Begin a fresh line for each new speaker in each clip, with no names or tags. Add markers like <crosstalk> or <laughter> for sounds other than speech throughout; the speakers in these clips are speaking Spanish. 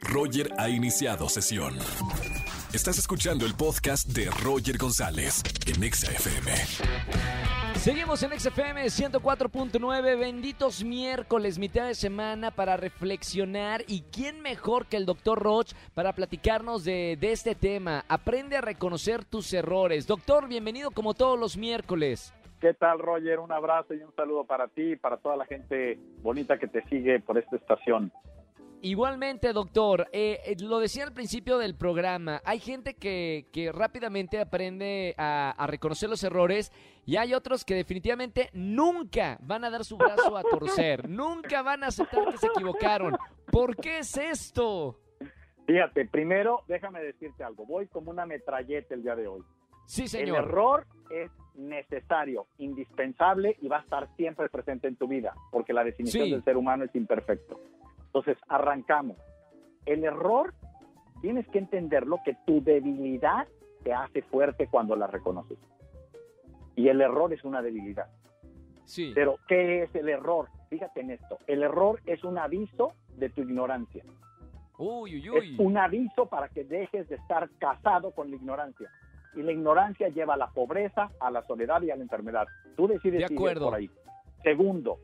Roger ha iniciado sesión. Estás escuchando el podcast de Roger González en Exa FM.
Seguimos en XFM 104.9, benditos miércoles, mitad de semana para reflexionar y quién mejor que el doctor Roch para platicarnos de, de este tema. Aprende a reconocer tus errores. Doctor, bienvenido como todos los miércoles.
¿Qué tal, Roger? Un abrazo y un saludo para ti y para toda la gente bonita que te sigue por esta estación.
Igualmente, doctor, eh, eh, lo decía al principio del programa, hay gente que, que rápidamente aprende a, a reconocer los errores y hay otros que definitivamente nunca van a dar su brazo a torcer, <laughs> nunca van a aceptar que se equivocaron. ¿Por qué es esto?
Fíjate, primero déjame decirte algo, voy como una metralleta el día de hoy.
Sí,
El
señor.
error es necesario, indispensable y va a estar siempre presente en tu vida, porque la definición
Sí.
del ser humano es imperfecto. Entonces, arrancamos. El error, tienes que entenderlo que tu debilidad te hace fuerte cuando la reconoces. Y el error es una debilidad.
Sí.
Pero, ¿qué es el error? Fíjate en esto. El error es un aviso de tu ignorancia.
Uy, uy, uy.
Es un aviso para que dejes de estar casado con la ignorancia. Y la ignorancia lleva a la pobreza, a la soledad y a la enfermedad. Tú decides
De
si
acuerdo.
por ahí. Segundo,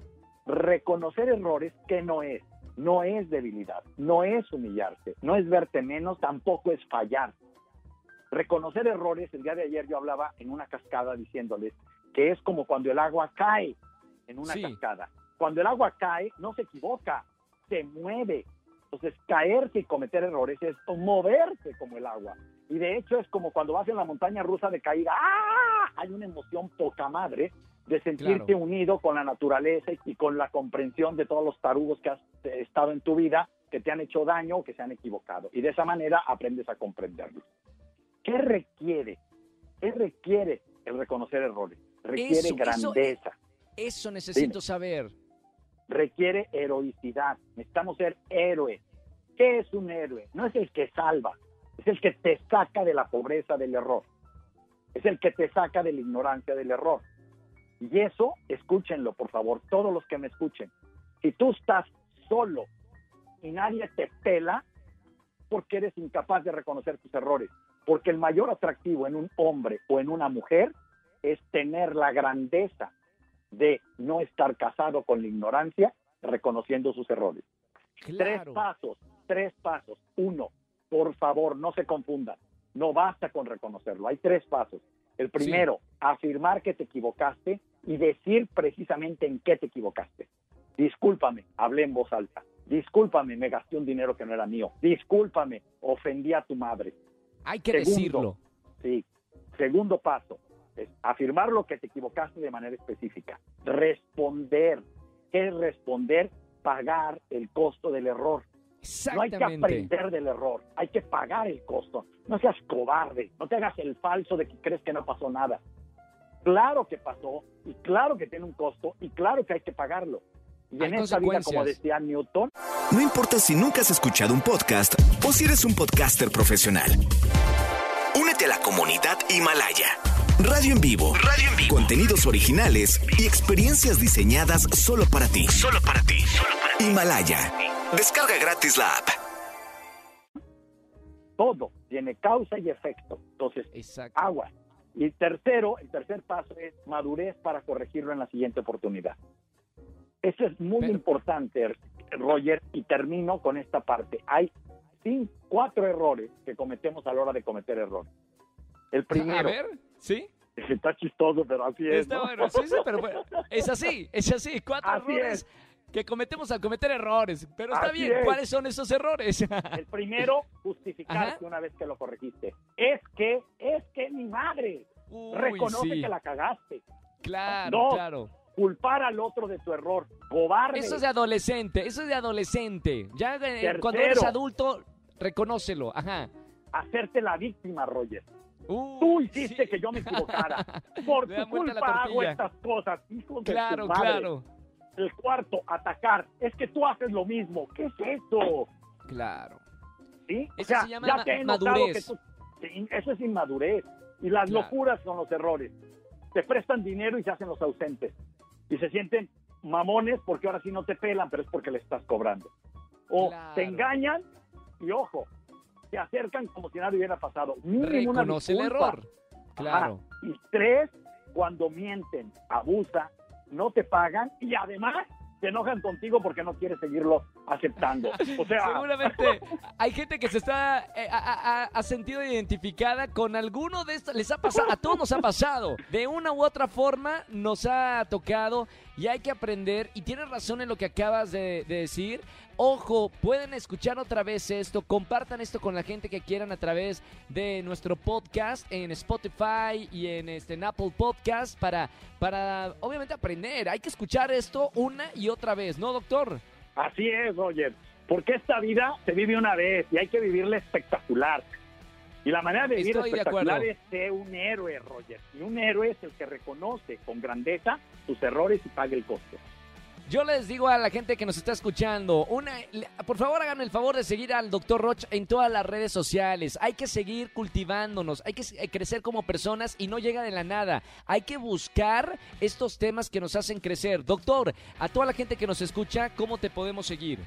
reconocer errores que no es. No es debilidad, no es humillarse, no es verte menos, tampoco es fallar. Reconocer errores, el día de ayer yo hablaba en una cascada diciéndoles que es como cuando el agua cae en una
Sí.
cascada. Cuando el agua cae, no se equivoca, se mueve. Entonces, caerse y cometer errores es moverse como el agua. Y de hecho es como cuando vas en la montaña rusa de caída. ¡Ah! Hay una emoción poca madre de sentirte
Claro.
unido con la naturaleza y con la comprensión de todos los tarugos que has eh, estado en tu vida, que te han hecho daño o que se han equivocado. Y de esa manera aprendes a comprenderlos. ¿Qué requiere? ¿Qué requiere el reconocer errores? Requiere
Eso, eso-
grandeza
Eso necesito saber.
requiere heroicidad. Necesitamos ser héroes. ¿Qué es un héroe? No es el que salva, es el que te saca de la pobreza del error. Es el que te saca de la ignorancia del error. Y eso, escúchenlo, por favor, todos los que me escuchen. Si tú estás solo y nadie te pela, porque eres incapaz de reconocer tus errores. Porque el mayor atractivo en un hombre o en una mujer es tener la grandeza de no estar casado con la ignorancia, reconociendo sus errores. Tres pasos, tres pasos. Uno, por favor, no se confundan. No basta con reconocerlo. Hay tres pasos. El primero, afirmar que te equivocaste y decir precisamente en qué te equivocaste. Discúlpame, hablé en voz alta. Discúlpame, me gasté un dinero que no era mío. Discúlpame, ofendí a tu madre.
Hay que
Segundo.
decirlo.
Sí. Segundo paso es afirmar lo que te equivocaste de manera específica. Responder. ¿Qué es responder? Pagar el costo del error. No hay que aprender del error, hay que pagar el costo. No seas cobarde, no te hagas el falso de que crees que no pasó nada. Claro que pasó, y claro que tiene un costo, y claro que hay que pagarlo. Y
Hay
en esta vida, como decía Newton,
No importa si nunca has escuchado un podcast o si eres un podcaster profesional. Únete a la comunidad Himalaya. Radio en vivo. Radio en vivo. Contenidos originales y experiencias diseñadas solo para ti. Solo para ti. Himalaya. Descarga gratis la app.
todo tiene causa y efecto. Entonces,
Exacto.
agua. Y el tercero, el tercer paso es madurez para corregirlo en la siguiente oportunidad. Eso es muy
Pero-
importante, Roger, y termino con esta parte. Hay cinco, cuatro errores que cometemos a la hora de cometer errores. El
A
primero,
ver, ¿sí? <laughs>
está chistoso, pero así es.
Está
¿no?
bueno, sí, sí, pero bueno, es así, es así. Cuatro
Así
errores que cometemos al cometer erros. Pero está
Así
bien,
es.
¿cuáles son esos errores?
El primero, justificarte
Ajá.
una vez que lo corregiste. Es que, es que mi madre
Uy,
reconoce
sí,
que la cagaste.
claro, claro.
Culpar al otro de tu error. Cobarde.
Eso es de adolescente, eso es de adolescente. Ya eh,
Tercero.
cuando eres adulto, reconócelo. Ajá.
hacerte la víctima, Roger.
Uy,
Tú hiciste
sí.
que yo me <laughs> equivocara. Por tu culpa hago estas cosas. Hijos de
Claro,
tu madre.
claro.
El cuarto, atacar. Es que tú haces lo mismo. ¿Qué es eso?
Claro.
¿Sí?
Eso se llama
ya te he notado
madurez.
que tú- Sí, eso es inmadurez. Y las
Claro.
locuras son los errores. Te prestan dinero y se hacen los ausentes. Y se sienten mamones porque ahora sí no te pelan, pero es porque le estás cobrando. O
Claro.
te engañan y ojo, se acercan como si nada hubiera pasado. Mínimo una
Reconoce el error. Claro.
Ajá. Y tres, cuando mienten, abusan, no te pagan y además se enojan contigo porque no quieres seguirlo aceptando. O sea,
Seguramente hay gente que se está eh, sentido identificada con alguno de estos. Les ha pasado, a todos nos ha pasado. De una u otra forma nos ha tocado y hay que aprender. Y tienes razón en lo que acabas de, de decir. Ojo, pueden escuchar otra vez esto. Compartan esto con la gente que quieran a través de nuestro podcast en Spotify y en, este, Apple Podcast para, para obviamente aprender. Hay que escuchar esto una y otra vez, ¿no, doctor?
Así es, Roger. Porque esta vida se vive una vez y hay que vivirla espectacular. Y la manera de vivir
Estoy
espectacular es ser un héroe, Roger. Y un héroe es el que reconoce con grandeza sus errores y paga el costo.
Yo les digo a la gente que nos está escuchando, una, por favor háganme el favor de seguir al Dr. Roch en todas las redes sociales. Hay que seguir cultivándonos, hay que eh, crecer como personas y no llega de la nada. Hay que buscar estos temas que nos hacen crecer. Doctor, a toda la gente que nos escucha, ¿cómo te podemos seguir?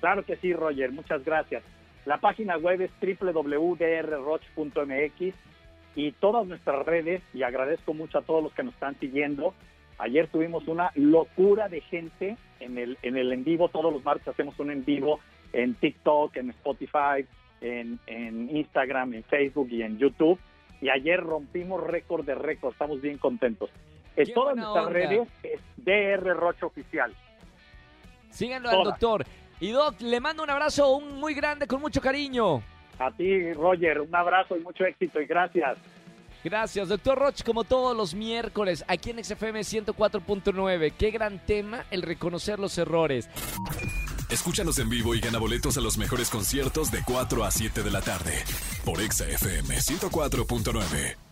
Claro que sí, Roger. Muchas gracias. La página web es www.drroch.mx y todas nuestras redes, y agradezco mucho a todos los que nos están siguiendo. Ayer tuvimos una locura de gente en el, en el en vivo. Todos los martes hacemos un en vivo en TikTok, en Spotify, en, en Instagram, en Facebook y en YouTube. Y ayer rompimos récord de récord. Estamos bien contentos. En
¡Qué
todas nuestras
onda!
redes es DR Roch Oficial.
Síganlo al doctor. Y Doc, le mando un abrazo un muy grande con mucho cariño.
A ti, Roger, un abrazo y mucho éxito y gracias.
Gracias, doctor Roch, como todos los miércoles, aquí en XFM 104.9. Qué gran tema el reconocer los errores.
Escúchanos en vivo y gana boletos a los mejores conciertos de 4 a 7 de la tarde por Exa FM 104.9.